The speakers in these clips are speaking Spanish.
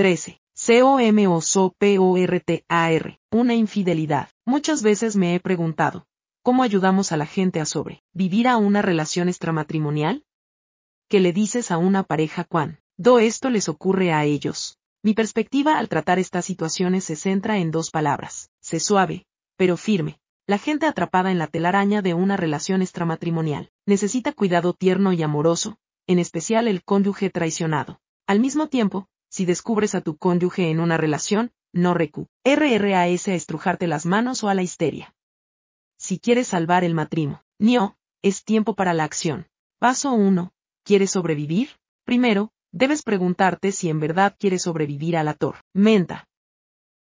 13. C-O-M-O-S-O-P-O-R-T-A-R. Una infidelidad. Muchas veces me he preguntado, ¿cómo ayudamos a la gente a sobrevivir a una relación extramatrimonial? ¿Qué le dices a una pareja cuando esto les ocurre a ellos? Mi perspectiva al tratar estas situaciones se centra en dos palabras, sé suave, pero firme. La gente atrapada en la telaraña de una relación extramatrimonial necesita cuidado tierno y amoroso, en especial el cónyuge traicionado. Al mismo tiempo, si descubres a tu cónyuge en una relación, no recu. RRAS a estrujarte las manos o a la histeria. Si quieres salvar el matrimonio, es tiempo para la acción. Paso 1. ¿Quieres sobrevivir? Primero, debes preguntarte si en verdad quieres sobrevivir a la tormenta.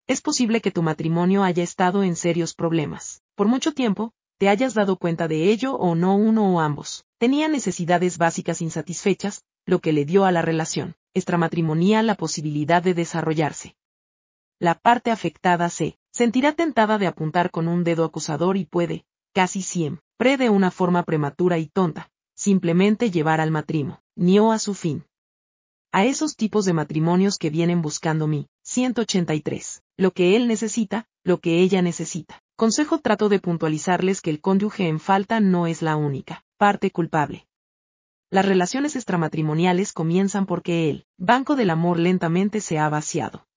Es posible que tu matrimonio haya estado en serios problemas. Por mucho tiempo, te hayas dado cuenta de ello o no uno o ambos. Tenía necesidades básicas insatisfechas, lo que le dio a la relación extramatrimonial la posibilidad de desarrollarse. La parte afectada se sentirá tentada de apuntar con un dedo acusador y puede, casi siempre de una forma prematura y tonta, simplemente llevar al matrimonio a su fin. A esos tipos de matrimonios que vienen buscando mi 183, lo que él necesita, lo que ella necesita. Consejo trato de puntualizarles que el cónyuge en falta no es la única parte culpable. Las relaciones extramatrimoniales comienzan porque el banco del amor lentamente se ha vaciado.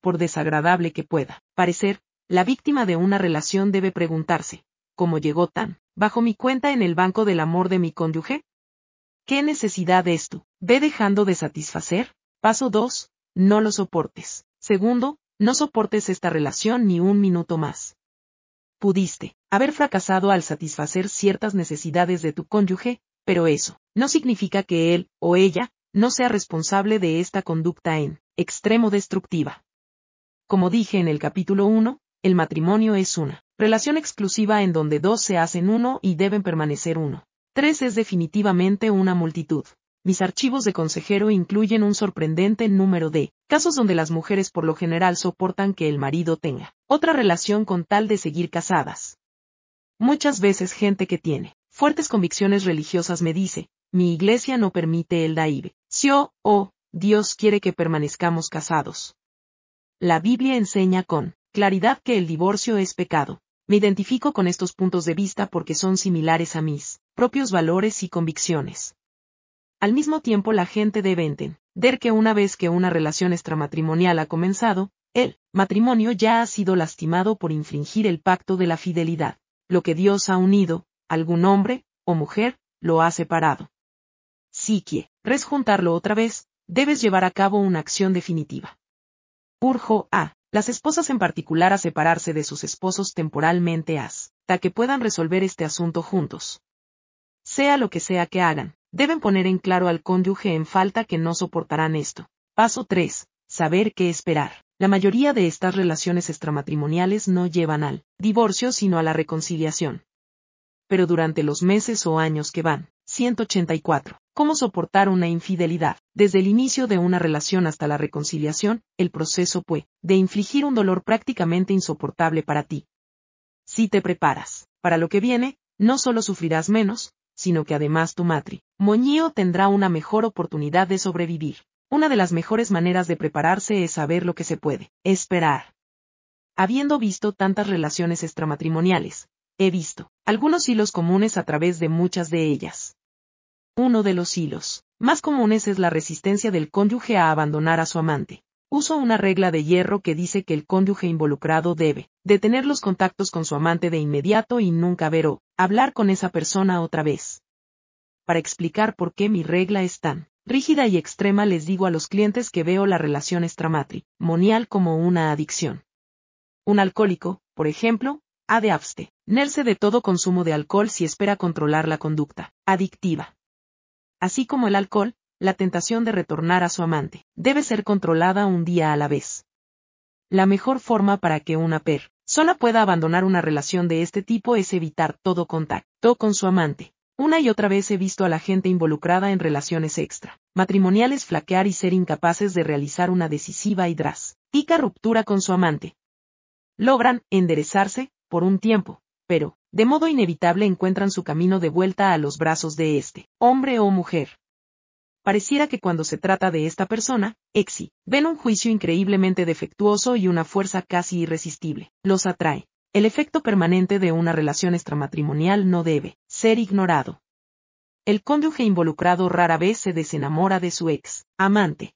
Por desagradable que pueda parecer, la víctima de una relación debe preguntarse, ¿cómo llegó tan bajo mi cuenta en el banco del amor de mi cónyuge? ¿Qué necesidad es tú? ¿Ve dejando de satisfacer? Paso 2. No lo soportes. Segundo, no soportes esta relación ni un minuto más pudiste haber fracasado al satisfacer ciertas necesidades de tu cónyuge, pero eso no significa que él o ella no sea responsable de esta conducta en extremo destructiva. Como dije en el capítulo 1, el matrimonio es una relación exclusiva en donde dos se hacen uno y deben permanecer uno. Tres es definitivamente una multitud. Mis archivos de consejero incluyen un sorprendente número de casos donde las mujeres por lo general soportan que el marido tenga otra relación con tal de seguir casadas. Muchas veces gente que tiene fuertes convicciones religiosas me dice, mi iglesia no permite el daive. Si o, oh, Dios quiere que permanezcamos casados. La Biblia enseña con claridad que el divorcio es pecado. Me identifico con estos puntos de vista porque son similares a mis propios valores y convicciones. Al mismo tiempo la gente debe entender que una vez que una relación extramatrimonial ha comenzado, el matrimonio ya ha sido lastimado por infringir el pacto de la fidelidad. Lo que Dios ha unido, algún hombre o mujer, lo ha separado. Si quieres juntarlo otra vez, debes llevar a cabo una acción definitiva. Urjo a las esposas en particular a separarse de sus esposos temporalmente hasta que puedan resolver este asunto juntos. Sea lo que sea que hagan, Deben poner en claro al cónyuge en falta que no soportarán esto. Paso 3. Saber qué esperar. La mayoría de estas relaciones extramatrimoniales no llevan al divorcio sino a la reconciliación. Pero durante los meses o años que van, 184. ¿Cómo soportar una infidelidad? Desde el inicio de una relación hasta la reconciliación, el proceso puede de infligir un dolor prácticamente insoportable para ti. Si te preparas para lo que viene, no solo sufrirás menos, sino que además tu matri, Moñío tendrá una mejor oportunidad de sobrevivir. Una de las mejores maneras de prepararse es saber lo que se puede esperar. Habiendo visto tantas relaciones extramatrimoniales, he visto algunos hilos comunes a través de muchas de ellas. Uno de los hilos más comunes es la resistencia del cónyuge a abandonar a su amante. Uso una regla de hierro que dice que el cónyuge involucrado debe detener los contactos con su amante de inmediato y nunca ver o hablar con esa persona otra vez. Para explicar por qué mi regla es tan rígida y extrema les digo a los clientes que veo la relación extramatrimonial como una adicción. Un alcohólico, por ejemplo, ha de abstenerse de todo consumo de alcohol si espera controlar la conducta adictiva. Así como el alcohol, la tentación de retornar a su amante debe ser controlada un día a la vez. La mejor forma para que una persona pueda abandonar una relación de este tipo es evitar todo contacto con su amante. Una y otra vez he visto a la gente involucrada en relaciones extra, matrimoniales flaquear y ser incapaces de realizar una decisiva y drástica ruptura con su amante. Logran enderezarse, por un tiempo, pero, de modo inevitable encuentran su camino de vuelta a los brazos de este, hombre o mujer. pareciera que cuando se trata de esta persona, Exi, ven un juicio increíblemente defectuoso y una fuerza casi irresistible. Los atrae. El efecto permanente de una relación extramatrimonial no debe ser ignorado. El cónyuge involucrado rara vez se desenamora de su ex, amante.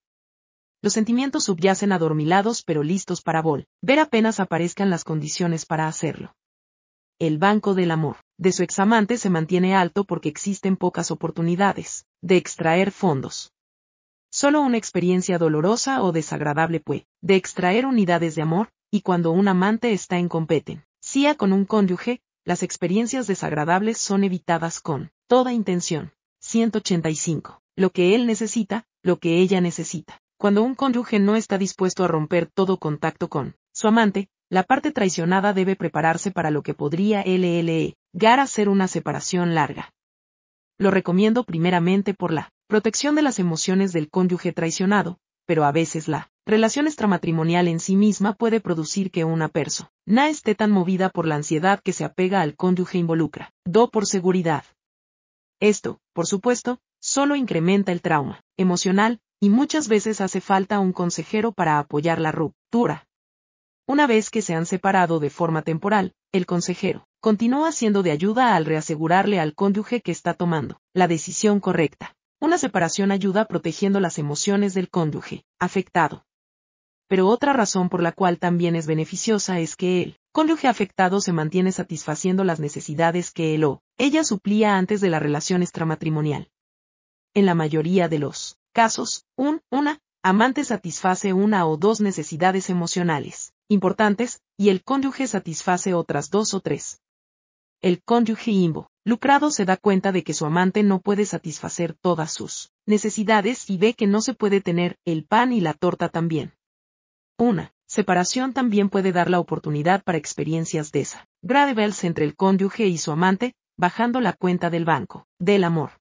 Los sentimientos subyacen adormilados pero listos para vol. Ver apenas aparezcan las condiciones para hacerlo. El banco del amor de su examante se mantiene alto porque existen pocas oportunidades de extraer fondos. Solo una experiencia dolorosa o desagradable puede de extraer unidades de amor, y cuando un amante está en competencia con un cónyuge, las experiencias desagradables son evitadas con toda intención. 185. Lo que él necesita, lo que ella necesita. Cuando un cónyuge no está dispuesto a romper todo contacto con su amante, la parte traicionada debe prepararse para lo que podría LLE, gar a ser una separación larga. Lo recomiendo primeramente por la protección de las emociones del cónyuge traicionado, pero a veces la relación extramatrimonial en sí misma puede producir que una persona esté tan movida por la ansiedad que se apega al cónyuge involucra. Do por seguridad. Esto, por supuesto, solo incrementa el trauma emocional, y muchas veces hace falta un consejero para apoyar la ruptura. Una vez que se han separado de forma temporal, el consejero continúa siendo de ayuda al reasegurarle al cónyuge que está tomando la decisión correcta. Una separación ayuda protegiendo las emociones del cónyuge afectado. Pero otra razón por la cual también es beneficiosa es que el cónyuge afectado se mantiene satisfaciendo las necesidades que él o ella suplía antes de la relación extramatrimonial. En la mayoría de los casos, un, una, amante satisface una o dos necesidades emocionales importantes, y el cónyuge satisface otras dos o tres. El cónyuge imbo, lucrado se da cuenta de que su amante no puede satisfacer todas sus necesidades y ve que no se puede tener el pan y la torta también. Una separación también puede dar la oportunidad para experiencias de esa graves entre el cónyuge y su amante, bajando la cuenta del banco, del amor.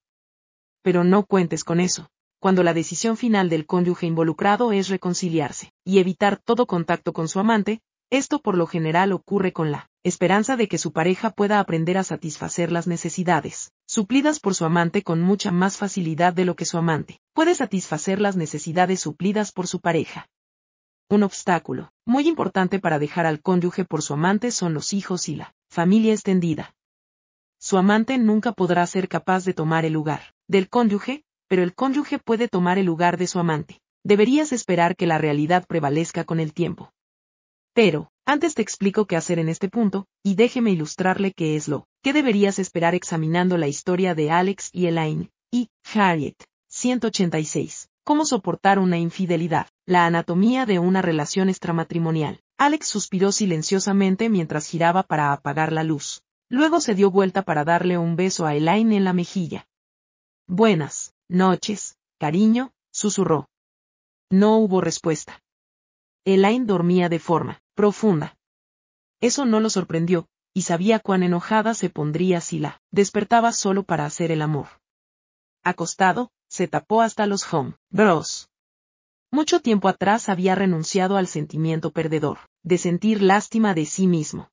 Pero no cuentes con eso cuando la decisión final del cónyuge involucrado es reconciliarse y evitar todo contacto con su amante, esto por lo general ocurre con la esperanza de que su pareja pueda aprender a satisfacer las necesidades, suplidas por su amante con mucha más facilidad de lo que su amante puede satisfacer las necesidades suplidas por su pareja. Un obstáculo, muy importante para dejar al cónyuge por su amante son los hijos y la familia extendida. Su amante nunca podrá ser capaz de tomar el lugar del cónyuge, pero el cónyuge puede tomar el lugar de su amante. Deberías esperar que la realidad prevalezca con el tiempo. Pero, antes te explico qué hacer en este punto, y déjeme ilustrarle qué es lo que deberías esperar examinando la historia de Alex y Elaine, y Harriet. 186. Cómo soportar una infidelidad. La anatomía de una relación extramatrimonial. Alex suspiró silenciosamente mientras giraba para apagar la luz. Luego se dio vuelta para darle un beso a Elaine en la mejilla. Buenas. Noches, cariño, susurró. No hubo respuesta. Elaine dormía de forma profunda. Eso no lo sorprendió, y sabía cuán enojada se pondría si la despertaba solo para hacer el amor. Acostado, se tapó hasta los home bros. Mucho tiempo atrás había renunciado al sentimiento perdedor, de sentir lástima de sí mismo.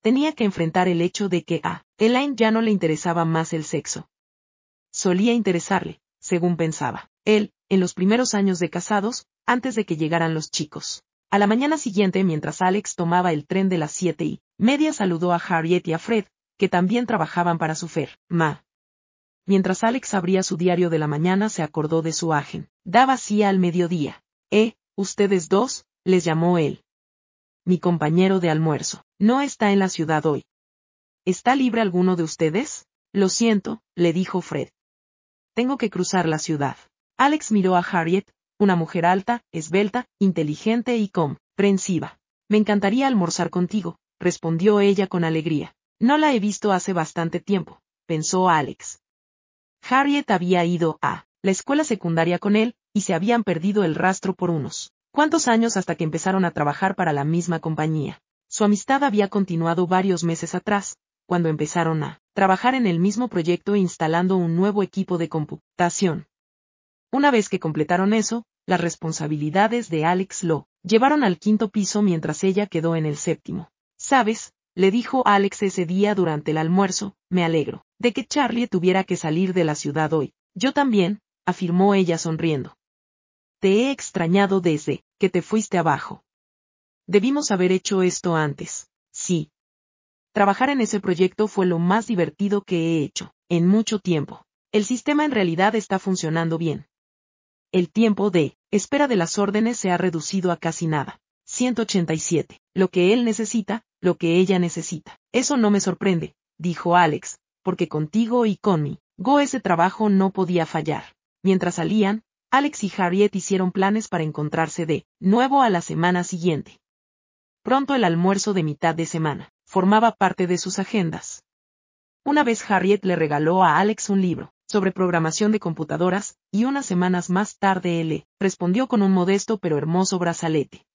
Tenía que enfrentar el hecho de que a Elaine ya no le interesaba más el sexo, solía interesarle, según pensaba, él, en los primeros años de casados, antes de que llegaran los chicos. A la mañana siguiente, mientras Alex tomaba el tren de las siete y media, saludó a Harriet y a Fred, que también trabajaban para su fer, ma. Mientras Alex abría su diario de la mañana, se acordó de su agen. Daba así al mediodía. Eh, ustedes dos, les llamó él. Mi compañero de almuerzo, no está en la ciudad hoy. ¿Está libre alguno de ustedes? Lo siento, le dijo Fred. Tengo que cruzar la ciudad. Alex miró a Harriet, una mujer alta, esbelta, inteligente y comprensiva. Me encantaría almorzar contigo, respondió ella con alegría. No la he visto hace bastante tiempo, pensó Alex. Harriet había ido a la escuela secundaria con él, y se habían perdido el rastro por unos cuantos años hasta que empezaron a trabajar para la misma compañía. Su amistad había continuado varios meses atrás, cuando empezaron a trabajar en el mismo proyecto instalando un nuevo equipo de computación. Una vez que completaron eso, las responsabilidades de Alex lo llevaron al quinto piso mientras ella quedó en el séptimo. Sabes, le dijo Alex ese día durante el almuerzo, me alegro de que Charlie tuviera que salir de la ciudad hoy. Yo también, afirmó ella sonriendo. Te he extrañado desde que te fuiste abajo. Debimos haber hecho esto antes. Sí. Trabajar en ese proyecto fue lo más divertido que he hecho, en mucho tiempo. El sistema en realidad está funcionando bien. El tiempo de espera de las órdenes se ha reducido a casi nada. 187. Lo que él necesita, lo que ella necesita. Eso no me sorprende, dijo Alex, porque contigo y con mí, Go ese trabajo no podía fallar. Mientras salían, Alex y Harriet hicieron planes para encontrarse de nuevo a la semana siguiente. Pronto el almuerzo de mitad de semana formaba parte de sus agendas. Una vez Harriet le regaló a Alex un libro sobre programación de computadoras, y unas semanas más tarde él le respondió con un modesto pero hermoso brazalete.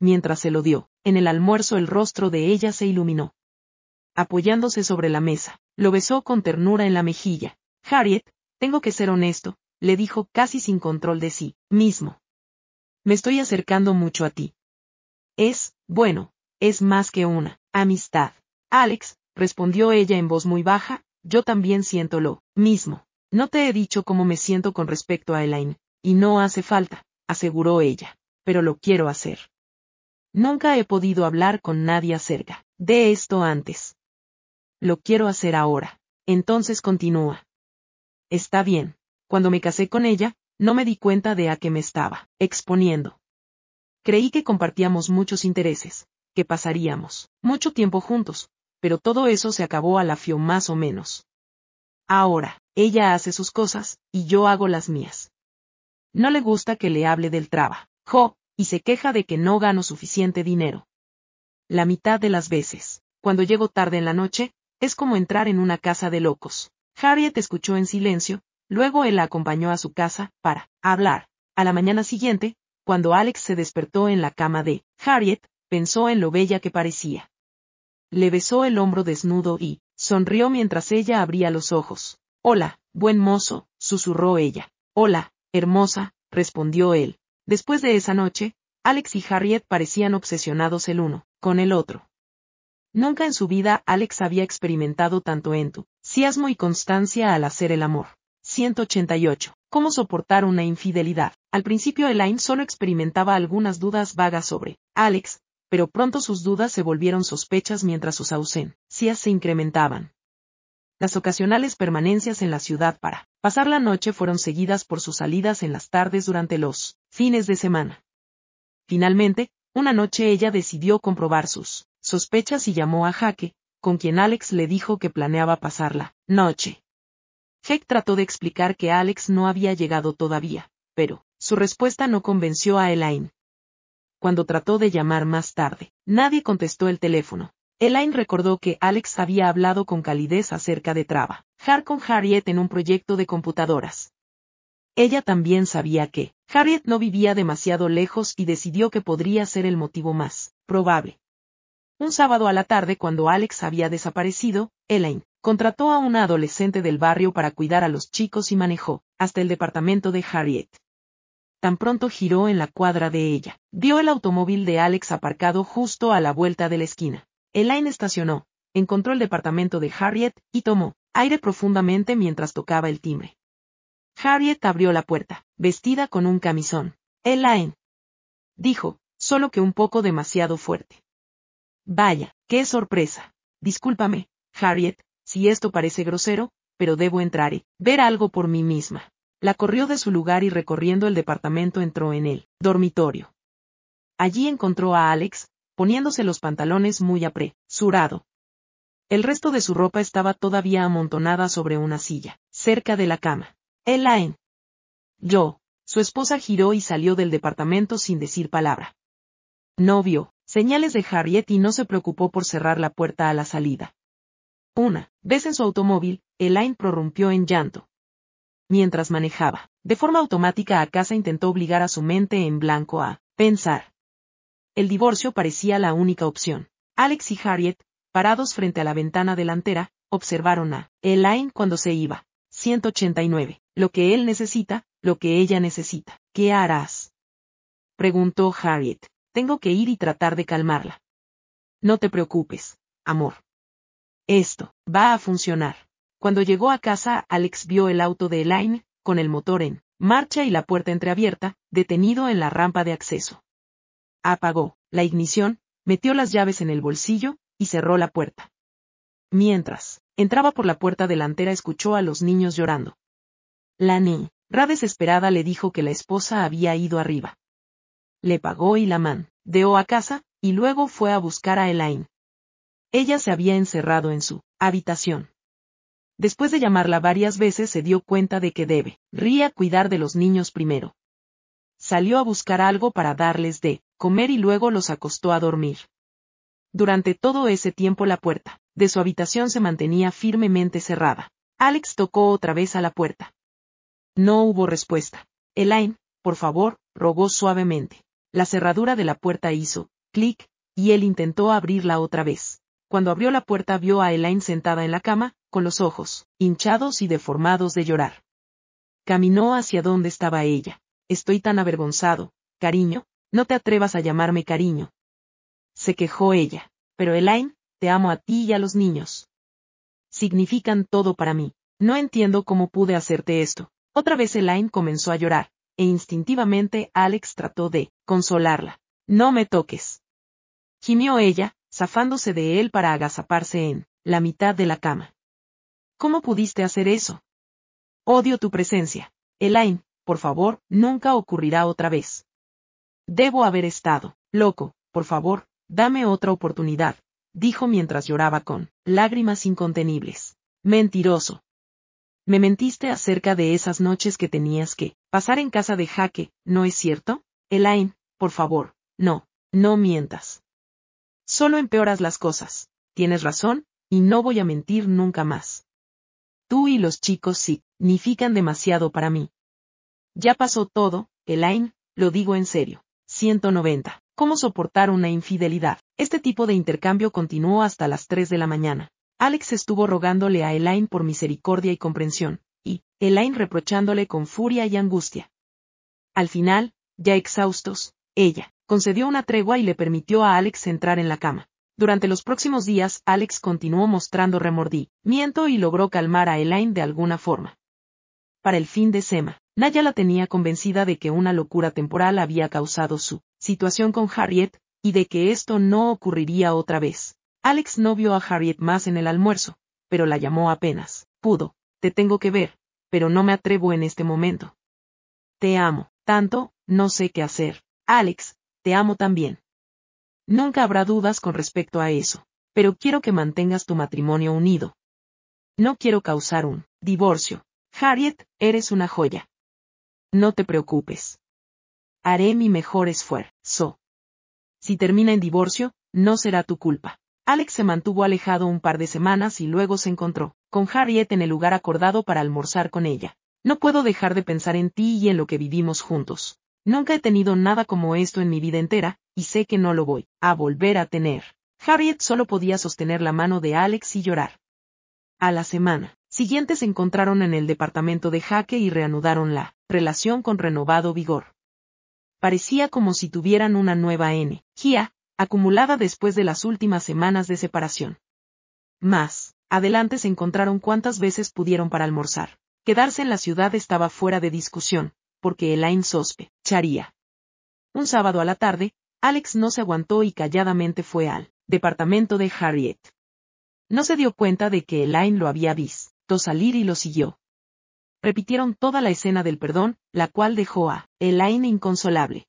Mientras se lo dio, en el almuerzo el rostro de ella se iluminó. Apoyándose sobre la mesa, lo besó con ternura en la mejilla. Harriet, tengo que ser honesto, le dijo casi sin control de sí mismo. Me estoy acercando mucho a ti. Es, bueno, es más que una amistad. Alex, respondió ella en voz muy baja, yo también siento lo mismo. No te he dicho cómo me siento con respecto a Elaine, y no hace falta, aseguró ella, pero lo quiero hacer. Nunca he podido hablar con nadie acerca de esto antes. Lo quiero hacer ahora. Entonces continúa. Está bien. Cuando me casé con ella, no me di cuenta de a qué me estaba exponiendo. Creí que compartíamos muchos intereses, que pasaríamos mucho tiempo juntos, pero todo eso se acabó a la fio más o menos. Ahora, ella hace sus cosas, y yo hago las mías. No le gusta que le hable del trabajo, y se queja de que no gano suficiente dinero. La mitad de las veces, cuando llego tarde en la noche, es como entrar en una casa de locos. Harriet escuchó en silencio, luego él la acompañó a su casa, para hablar. A la mañana siguiente, cuando Alex se despertó en la cama de Harriet, pensó en lo bella que parecía le besó el hombro desnudo y, sonrió mientras ella abría los ojos. Hola, buen mozo, susurró ella. Hola, hermosa, respondió él. Después de esa noche, Alex y Harriet parecían obsesionados el uno, con el otro. Nunca en su vida Alex había experimentado tanto entusiasmo y constancia al hacer el amor. 188. ¿Cómo soportar una infidelidad? Al principio Elaine solo experimentaba algunas dudas vagas sobre Alex, pero pronto sus dudas se volvieron sospechas mientras sus ausencias se incrementaban. Las ocasionales permanencias en la ciudad para pasar la noche fueron seguidas por sus salidas en las tardes durante los fines de semana. Finalmente, una noche ella decidió comprobar sus sospechas y llamó a Jaque, con quien Alex le dijo que planeaba pasar la noche. Jake trató de explicar que Alex no había llegado todavía, pero, su respuesta no convenció a Elaine cuando trató de llamar más tarde. Nadie contestó el teléfono. Elaine recordó que Alex había hablado con calidez acerca de trabajar con Harriet en un proyecto de computadoras. Ella también sabía que Harriet no vivía demasiado lejos y decidió que podría ser el motivo más probable. Un sábado a la tarde cuando Alex había desaparecido, Elaine contrató a una adolescente del barrio para cuidar a los chicos y manejó hasta el departamento de Harriet tan pronto giró en la cuadra de ella. Vio el automóvil de Alex aparcado justo a la vuelta de la esquina. Elaine estacionó, encontró el departamento de Harriet, y tomó aire profundamente mientras tocaba el timbre. Harriet abrió la puerta, vestida con un camisón. Elaine. Dijo, solo que un poco demasiado fuerte. Vaya, qué sorpresa. Discúlpame, Harriet, si esto parece grosero, pero debo entrar y ver algo por mí misma. La corrió de su lugar y recorriendo el departamento entró en el dormitorio. Allí encontró a Alex, poniéndose los pantalones muy apresurado. El resto de su ropa estaba todavía amontonada sobre una silla, cerca de la cama. Elaine. Yo. Su esposa giró y salió del departamento sin decir palabra. No vio señales de Harriet y no se preocupó por cerrar la puerta a la salida. Una vez en su automóvil, Elaine prorrumpió en llanto mientras manejaba. De forma automática a casa intentó obligar a su mente en blanco a pensar. El divorcio parecía la única opción. Alex y Harriet, parados frente a la ventana delantera, observaron a Elaine cuando se iba. 189. Lo que él necesita, lo que ella necesita. ¿Qué harás? Preguntó Harriet. Tengo que ir y tratar de calmarla. No te preocupes, amor. Esto va a funcionar. Cuando llegó a casa, Alex vio el auto de Elaine, con el motor en marcha y la puerta entreabierta, detenido en la rampa de acceso. Apagó la ignición, metió las llaves en el bolsillo y cerró la puerta. Mientras, entraba por la puerta delantera escuchó a los niños llorando. La ra desesperada le dijo que la esposa había ido arriba. Le pagó y la mandeó a casa, y luego fue a buscar a Elaine. Ella se había encerrado en su habitación. Después de llamarla varias veces se dio cuenta de que debe, ría cuidar de los niños primero. Salió a buscar algo para darles de comer y luego los acostó a dormir. Durante todo ese tiempo la puerta de su habitación se mantenía firmemente cerrada. Alex tocó otra vez a la puerta. No hubo respuesta. Elaine, por favor, rogó suavemente. La cerradura de la puerta hizo, clic, y él intentó abrirla otra vez. Cuando abrió la puerta vio a Elaine sentada en la cama, con los ojos, hinchados y deformados de llorar. Caminó hacia donde estaba ella. Estoy tan avergonzado, cariño, no te atrevas a llamarme cariño. Se quejó ella. Pero Elaine, te amo a ti y a los niños. Significan todo para mí. No entiendo cómo pude hacerte esto. Otra vez Elaine comenzó a llorar, e instintivamente Alex trató de consolarla. No me toques. Gimió ella, zafándose de él para agazaparse en la mitad de la cama. ¿Cómo pudiste hacer eso? Odio tu presencia. Elaine, por favor, nunca ocurrirá otra vez. Debo haber estado loco, por favor, dame otra oportunidad, dijo mientras lloraba con lágrimas incontenibles. Mentiroso. Me mentiste acerca de esas noches que tenías que pasar en casa de Jaque, ¿no es cierto? Elaine, por favor, no, no mientas. Solo empeoras las cosas. Tienes razón, y no voy a mentir nunca más. Tú y los chicos significan demasiado para mí. Ya pasó todo, Elaine, lo digo en serio. 190. ¿Cómo soportar una infidelidad? Este tipo de intercambio continuó hasta las 3 de la mañana. Alex estuvo rogándole a Elaine por misericordia y comprensión, y, Elaine reprochándole con furia y angustia. Al final, ya exhaustos, ella, concedió una tregua y le permitió a Alex entrar en la cama. Durante los próximos días, Alex continuó mostrando remordimiento y logró calmar a Elaine de alguna forma. Para el fin de Sema, Naya la tenía convencida de que una locura temporal había causado su situación con Harriet, y de que esto no ocurriría otra vez. Alex no vio a Harriet más en el almuerzo, pero la llamó apenas. Pudo. Te tengo que ver, pero no me atrevo en este momento. Te amo, tanto, no sé qué hacer. Alex, te amo también. Nunca habrá dudas con respecto a eso, pero quiero que mantengas tu matrimonio unido. No quiero causar un divorcio. Harriet, eres una joya. No te preocupes. Haré mi mejor esfuerzo. Si termina en divorcio, no será tu culpa. Alex se mantuvo alejado un par de semanas y luego se encontró con Harriet en el lugar acordado para almorzar con ella. No puedo dejar de pensar en ti y en lo que vivimos juntos. Nunca he tenido nada como esto en mi vida entera, y sé que no lo voy a volver a tener. Harriet solo podía sostener la mano de Alex y llorar. A la semana siguiente se encontraron en el departamento de Jaque y reanudaron la relación con renovado vigor parecía como si tuvieran una nueva energía, acumulada después de las últimas semanas de separación. Más, adelante se encontraron cuantas veces pudieron para almorzar. Quedarse en la ciudad estaba fuera de discusión, porque Elaine charía. Un sábado a la tarde, Alex no se aguantó y calladamente fue al departamento de Harriet. No se dio cuenta de que Elaine lo había visto salir y lo siguió repitieron toda la escena del perdón, la cual dejó a Elaine inconsolable.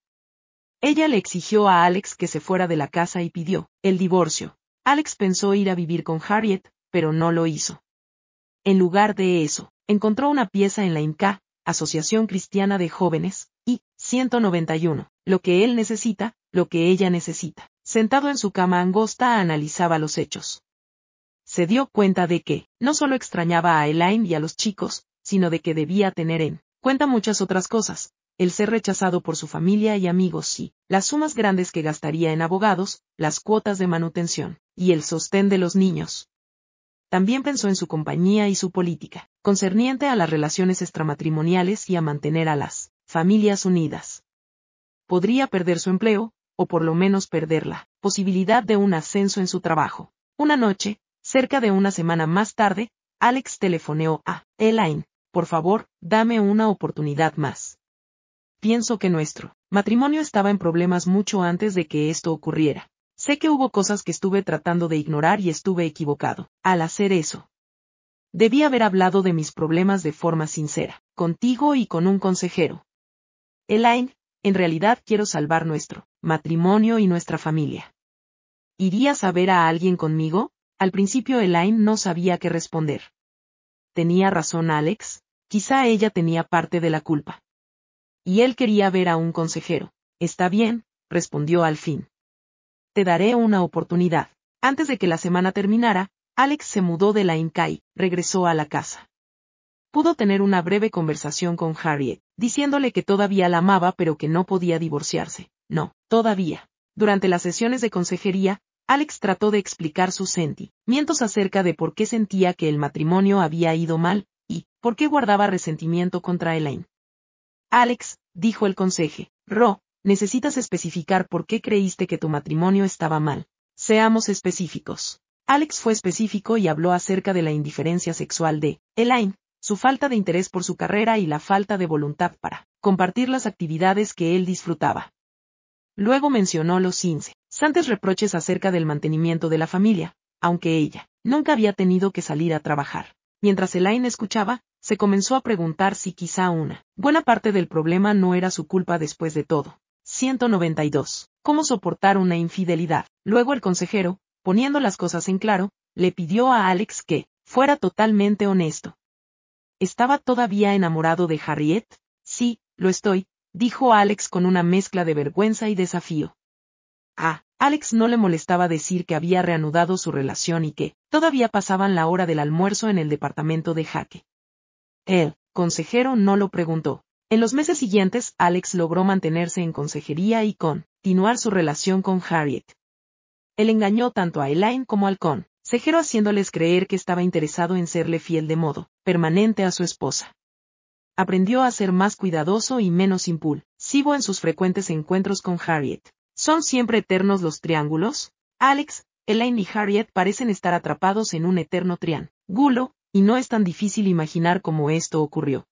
Ella le exigió a Alex que se fuera de la casa y pidió el divorcio. Alex pensó ir a vivir con Harriet, pero no lo hizo. En lugar de eso, encontró una pieza en la INCA, Asociación Cristiana de Jóvenes, y 191, lo que él necesita, lo que ella necesita. Sentado en su cama angosta analizaba los hechos. Se dio cuenta de que, no solo extrañaba a Elaine y a los chicos, sino de que debía tener en cuenta muchas otras cosas, el ser rechazado por su familia y amigos y las sumas grandes que gastaría en abogados, las cuotas de manutención, y el sostén de los niños. También pensó en su compañía y su política, concerniente a las relaciones extramatrimoniales y a mantener a las familias unidas. Podría perder su empleo, o por lo menos perder la posibilidad de un ascenso en su trabajo. Una noche, cerca de una semana más tarde, Alex telefoneó a Elaine, por favor, dame una oportunidad más. Pienso que nuestro matrimonio estaba en problemas mucho antes de que esto ocurriera. Sé que hubo cosas que estuve tratando de ignorar y estuve equivocado. Al hacer eso, debí haber hablado de mis problemas de forma sincera, contigo y con un consejero. Elaine, en realidad quiero salvar nuestro matrimonio y nuestra familia. ¿Irías a ver a alguien conmigo? Al principio Elaine no sabía qué responder. ¿Tenía razón Alex? Quizá ella tenía parte de la culpa. Y él quería ver a un consejero. Está bien, respondió al fin. Te daré una oportunidad. Antes de que la semana terminara, Alex se mudó de la Incai, regresó a la casa. Pudo tener una breve conversación con Harriet, diciéndole que todavía la amaba pero que no podía divorciarse. No, todavía. Durante las sesiones de consejería, Alex trató de explicar sus sentimientos acerca de por qué sentía que el matrimonio había ido mal, y por qué guardaba resentimiento contra Elaine. Alex, dijo el conseje, Ro, necesitas especificar por qué creíste que tu matrimonio estaba mal. Seamos específicos. Alex fue específico y habló acerca de la indiferencia sexual de Elaine, su falta de interés por su carrera y la falta de voluntad para compartir las actividades que él disfrutaba. Luego mencionó los incesantes reproches acerca del mantenimiento de la familia, aunque ella nunca había tenido que salir a trabajar. Mientras Elaine escuchaba, se comenzó a preguntar si quizá una buena parte del problema no era su culpa después de todo. 192. ¿Cómo soportar una infidelidad? Luego el consejero, poniendo las cosas en claro, le pidió a Alex que fuera totalmente honesto. ¿Estaba todavía enamorado de Harriet? Sí, lo estoy, dijo Alex con una mezcla de vergüenza y desafío. A Alex no le molestaba decir que había reanudado su relación y que todavía pasaban la hora del almuerzo en el departamento de Jaque. El consejero no lo preguntó, en los meses siguientes, Alex logró mantenerse en consejería y continuar su relación con Harriet. Él engañó tanto a Elaine como al consejero haciéndoles creer que estaba interesado en serle fiel de modo permanente a su esposa. Aprendió a ser más cuidadoso y menos impulsivo en sus frecuentes encuentros con Harriet. ¿Son siempre eternos los triángulos? Alex, Elaine y Harriet parecen estar atrapados en un eterno triángulo, y no es tan difícil imaginar cómo esto ocurrió.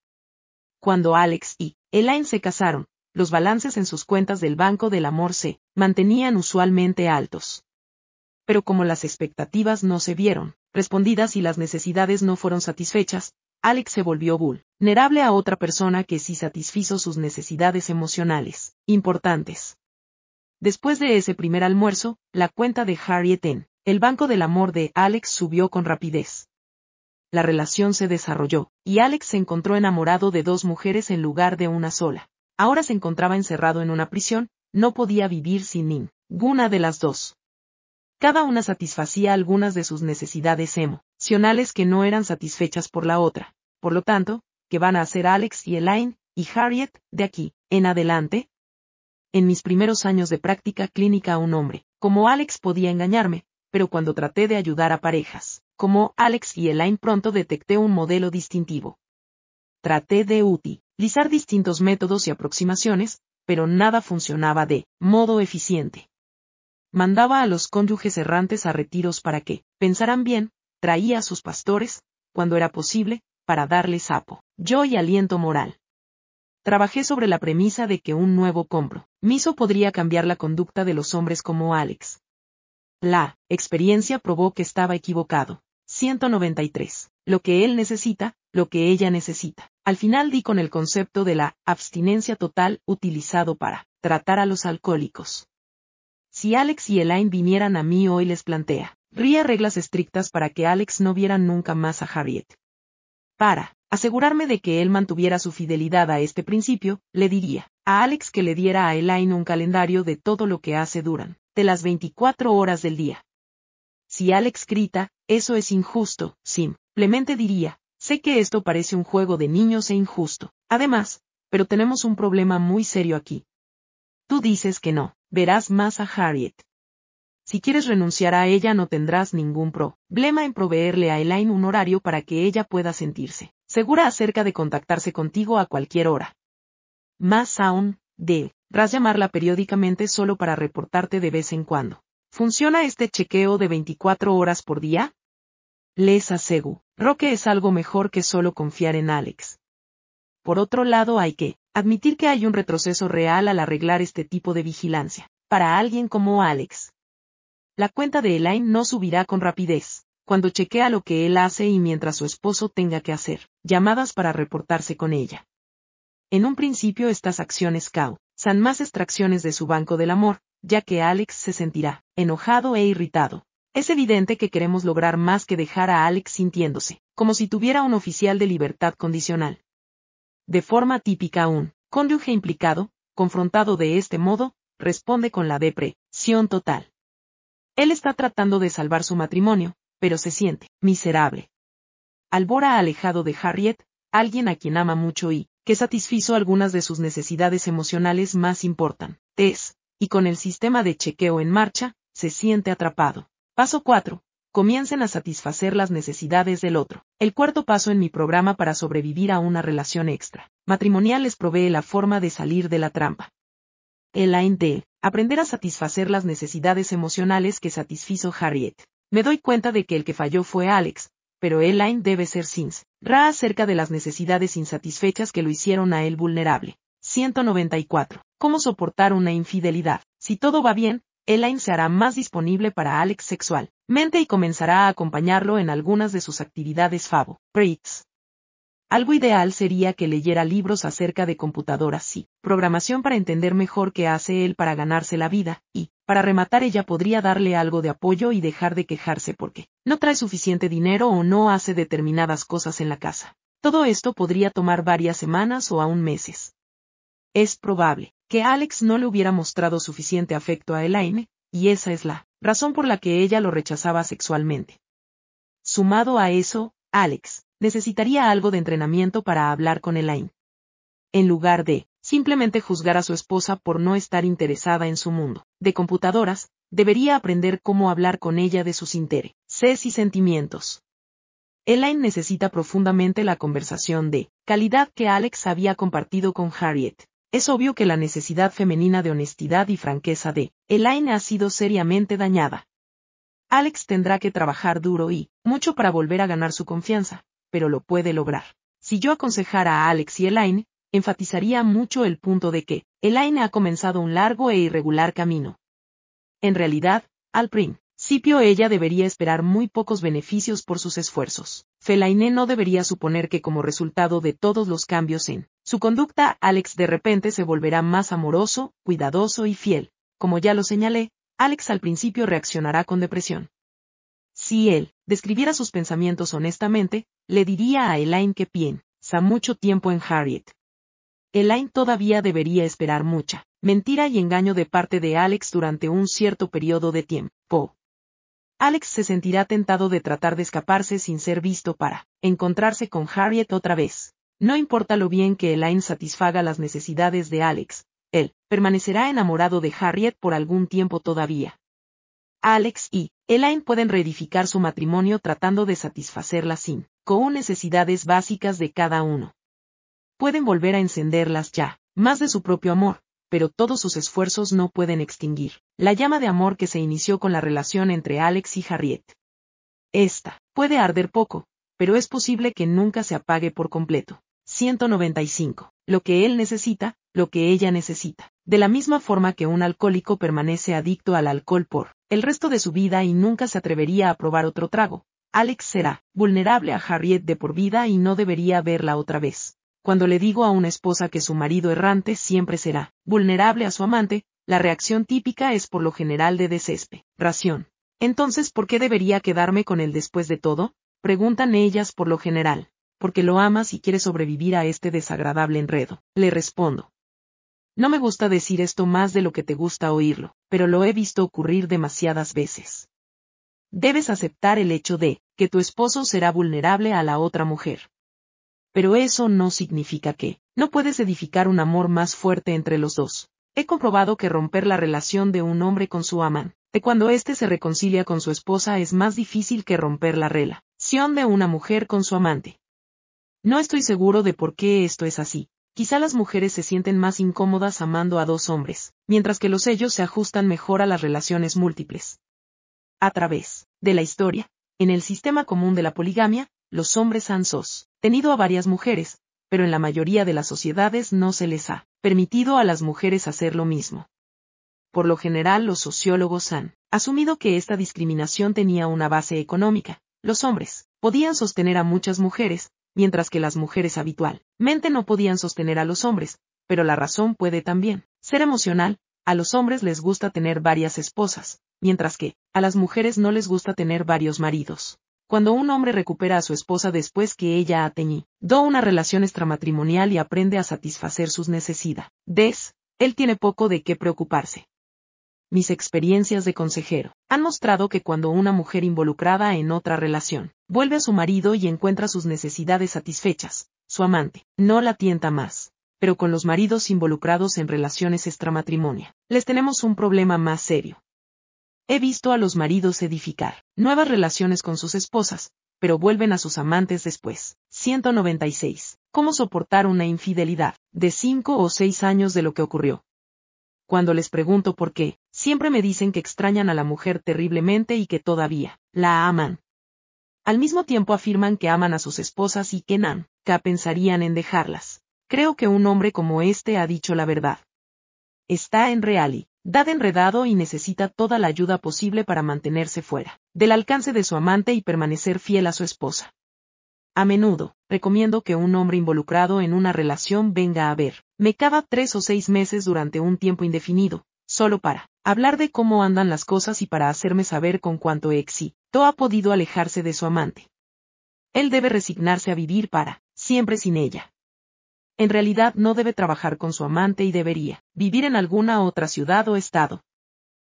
Cuando Alex y Elaine se casaron, los balances en sus cuentas del Banco del Amor se mantenían usualmente altos. Pero como las expectativas no se vieron respondidas y las necesidades no fueron satisfechas, Alex se volvió vulnerable a otra persona que sí satisfizo sus necesidades emocionales, importantes. Después de ese primer almuerzo, la cuenta de Harriet en el Banco del Amor de Alex subió con rapidez la relación se desarrolló, y Alex se encontró enamorado de dos mujeres en lugar de una sola. Ahora se encontraba encerrado en una prisión, no podía vivir sin ninguna de las dos. Cada una satisfacía algunas de sus necesidades emocionales que no eran satisfechas por la otra. Por lo tanto, ¿qué van a hacer Alex y Elaine y Harriet de aquí en adelante? En mis primeros años de práctica clínica un hombre, como Alex podía engañarme, pero cuando traté de ayudar a parejas, como Alex y Elaine pronto detecté un modelo distintivo. Traté de utilizar distintos métodos y aproximaciones, pero nada funcionaba de modo eficiente. Mandaba a los cónyuges errantes a retiros para que, pensaran bien, traía a sus pastores, cuando era posible, para darles sapo, yo y aliento moral. Trabajé sobre la premisa de que un nuevo compro, miso podría cambiar la conducta de los hombres como Alex. La experiencia probó que estaba equivocado. 193. Lo que él necesita, lo que ella necesita. Al final di con el concepto de la abstinencia total utilizado para tratar a los alcohólicos. Si Alex y Elaine vinieran a mí hoy les plantea, ría reglas estrictas para que Alex no viera nunca más a Harriet. Para asegurarme de que él mantuviera su fidelidad a este principio, le diría a Alex que le diera a Elaine un calendario de todo lo que hace durante las 24 horas del día. Si Alex grita, eso es injusto, simplemente diría, sé que esto parece un juego de niños e injusto. Además, pero tenemos un problema muy serio aquí. Tú dices que no, verás más a Harriet. Si quieres renunciar a ella no tendrás ningún problema en proveerle a Elaine un horario para que ella pueda sentirse segura acerca de contactarse contigo a cualquier hora. Más aún, deberás llamarla periódicamente solo para reportarte de vez en cuando. ¿Funciona este chequeo de 24 horas por día? Les aseguro Roque es algo mejor que solo confiar en Alex. Por otro lado hay que admitir que hay un retroceso real al arreglar este tipo de vigilancia, para alguien como Alex. La cuenta de Elaine no subirá con rapidez, cuando chequea lo que él hace y mientras su esposo tenga que hacer llamadas para reportarse con ella. En un principio estas acciones causan más extracciones de su banco del amor, ya que Alex se sentirá enojado e irritado. Es evidente que queremos lograr más que dejar a Alex sintiéndose, como si tuviera un oficial de libertad condicional. De forma típica un cónyuge implicado, confrontado de este modo, responde con la depresión total. Él está tratando de salvar su matrimonio, pero se siente miserable. Albora alejado de Harriet, alguien a quien ama mucho y, que satisfizo algunas de sus necesidades emocionales más importantes, y con el sistema de chequeo en marcha, se siente atrapado. Paso 4. Comiencen a satisfacer las necesidades del otro. El cuarto paso en mi programa para sobrevivir a una relación extra matrimonial les provee la forma de salir de la trampa. Elaine D. Aprender a satisfacer las necesidades emocionales que satisfizo Harriet. Me doy cuenta de que el que falló fue Alex, pero Elaine debe ser Sins. Ra acerca de las necesidades insatisfechas que lo hicieron a él vulnerable. 194. ¿Cómo soportar una infidelidad? Si todo va bien, Elaine se hará más disponible para Alex sexualmente y comenzará a acompañarlo en algunas de sus actividades favo. Breaks. Algo ideal sería que leyera libros acerca de computadoras y programación para entender mejor qué hace él para ganarse la vida, y, para rematar ella podría darle algo de apoyo y dejar de quejarse porque no trae suficiente dinero o no hace determinadas cosas en la casa. Todo esto podría tomar varias semanas o aún meses. Es probable que Alex no le hubiera mostrado suficiente afecto a Elaine, y esa es la razón por la que ella lo rechazaba sexualmente. Sumado a eso, Alex necesitaría algo de entrenamiento para hablar con Elaine. En lugar de simplemente juzgar a su esposa por no estar interesada en su mundo de computadoras, debería aprender cómo hablar con ella de sus intereses y sentimientos. Elaine necesita profundamente la conversación de calidad que Alex había compartido con Harriet. Es obvio que la necesidad femenina de honestidad y franqueza de Elaine ha sido seriamente dañada. Alex tendrá que trabajar duro y mucho para volver a ganar su confianza, pero lo puede lograr. Si yo aconsejara a Alex y Elaine, enfatizaría mucho el punto de que Elaine ha comenzado un largo e irregular camino. En realidad, al principio ella debería esperar muy pocos beneficios por sus esfuerzos. Felaine no debería suponer que como resultado de todos los cambios en su conducta, Alex de repente se volverá más amoroso, cuidadoso y fiel. Como ya lo señalé, Alex al principio reaccionará con depresión. Si él describiera sus pensamientos honestamente, le diría a Elaine que piensa mucho tiempo en Harriet. Elaine todavía debería esperar mucha mentira y engaño de parte de Alex durante un cierto periodo de tiempo. Alex se sentirá tentado de tratar de escaparse sin ser visto para encontrarse con Harriet otra vez. No importa lo bien que Elaine satisfaga las necesidades de Alex, él permanecerá enamorado de Harriet por algún tiempo todavía. Alex y Elaine pueden reedificar su matrimonio tratando de satisfacerlas sin con necesidades básicas de cada uno. Pueden volver a encenderlas ya, más de su propio amor, pero todos sus esfuerzos no pueden extinguir la llama de amor que se inició con la relación entre Alex y Harriet. Esta puede arder poco, pero es posible que nunca se apague por completo. 195. Lo que él necesita, lo que ella necesita. De la misma forma que un alcohólico permanece adicto al alcohol por el resto de su vida y nunca se atrevería a probar otro trago, Alex será vulnerable a Harriet de por vida y no debería verla otra vez. Cuando le digo a una esposa que su marido errante siempre será vulnerable a su amante, la reacción típica es por lo general de desesperación. Entonces, ¿por qué debería quedarme con él después de todo? Preguntan ellas por lo general porque lo amas y quieres sobrevivir a este desagradable enredo. Le respondo. No me gusta decir esto más de lo que te gusta oírlo, pero lo he visto ocurrir demasiadas veces. Debes aceptar el hecho de que tu esposo será vulnerable a la otra mujer. Pero eso no significa que no puedes edificar un amor más fuerte entre los dos. He comprobado que romper la relación de un hombre con su amante, cuando éste se reconcilia con su esposa es más difícil que romper la relación de una mujer con su amante. No estoy seguro de por qué esto es así. Quizá las mujeres se sienten más incómodas amando a dos hombres, mientras que los ellos se ajustan mejor a las relaciones múltiples. A través de la historia, en el sistema común de la poligamia, los hombres han sos, tenido a varias mujeres, pero en la mayoría de las sociedades no se les ha permitido a las mujeres hacer lo mismo. Por lo general los sociólogos han asumido que esta discriminación tenía una base económica. Los hombres podían sostener a muchas mujeres, mientras que las mujeres habitualmente no podían sostener a los hombres, pero la razón puede también ser emocional, a los hombres les gusta tener varias esposas, mientras que, a las mujeres no les gusta tener varios maridos. Cuando un hombre recupera a su esposa después que ella ha tenido una relación extramatrimonial y aprende a satisfacer sus necesidades, él tiene poco de qué preocuparse. Mis experiencias de consejero han mostrado que cuando una mujer involucrada en otra relación vuelve a su marido y encuentra sus necesidades satisfechas, su amante no la tienta más. Pero con los maridos involucrados en relaciones extramatrimonio, les tenemos un problema más serio. He visto a los maridos edificar nuevas relaciones con sus esposas, pero vuelven a sus amantes después. 196. ¿Cómo soportar una infidelidad? De 5 o 6 años de lo que ocurrió. Cuando les pregunto por qué, siempre me dicen que extrañan a la mujer terriblemente y que todavía la aman. Al mismo tiempo afirman que aman a sus esposas y que nunca pensarían en dejarlas. Creo que un hombre como este ha dicho la verdad. Está en realidad Dad enredado y necesita toda la ayuda posible para mantenerse fuera del alcance de su amante y permanecer fiel a su esposa. A menudo, recomiendo que un hombre involucrado en una relación venga a ver, me cada tres o seis meses durante un tiempo indefinido, solo para hablar de cómo andan las cosas y para hacerme saber con cuánto éxito ha podido alejarse de su amante. Él debe resignarse a vivir para, siempre sin ella en realidad no debe trabajar con su amante y debería vivir en alguna otra ciudad o estado.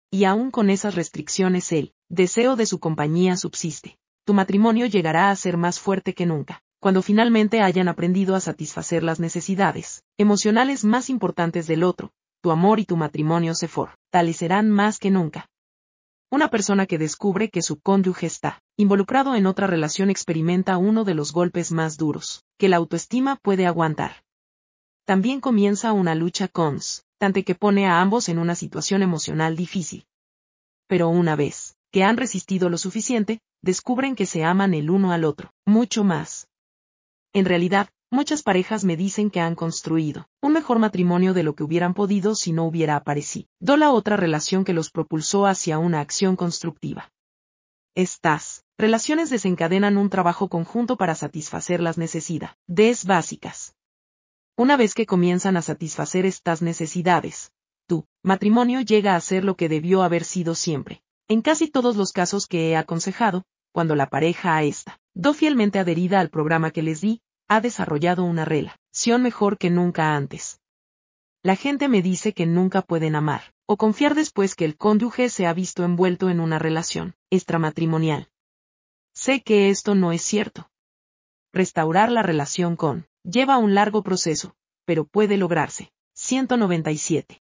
Y aún con esas restricciones el deseo de su compañía subsiste. Tu matrimonio llegará a ser más fuerte que nunca, cuando finalmente hayan aprendido a satisfacer las necesidades emocionales más importantes del otro, tu amor y tu matrimonio se fortalecerán más que nunca. Una persona que descubre que su cónyuge está involucrado en otra relación experimenta uno de los golpes más duros que la autoestima puede aguantar también comienza una lucha constante que pone a ambos en una situación emocional difícil. Pero una vez que han resistido lo suficiente, descubren que se aman el uno al otro, mucho más. En realidad, muchas parejas me dicen que han construido un mejor matrimonio de lo que hubieran podido si no hubiera aparecido la otra relación que los propulsó hacia una acción constructiva. Estas relaciones desencadenan un trabajo conjunto para satisfacer las necesidades básicas una vez que comienzan a satisfacer estas necesidades, tu matrimonio llega a ser lo que debió haber sido siempre. En casi todos los casos que he aconsejado, cuando la pareja a esta, do fielmente adherida al programa que les di, ha desarrollado una relación mejor que nunca antes. La gente me dice que nunca pueden amar, o confiar después que el cónyuge se ha visto envuelto en una relación extramatrimonial. Sé que esto no es cierto. Restaurar la relación con Lleva un largo proceso, pero puede lograrse. 197.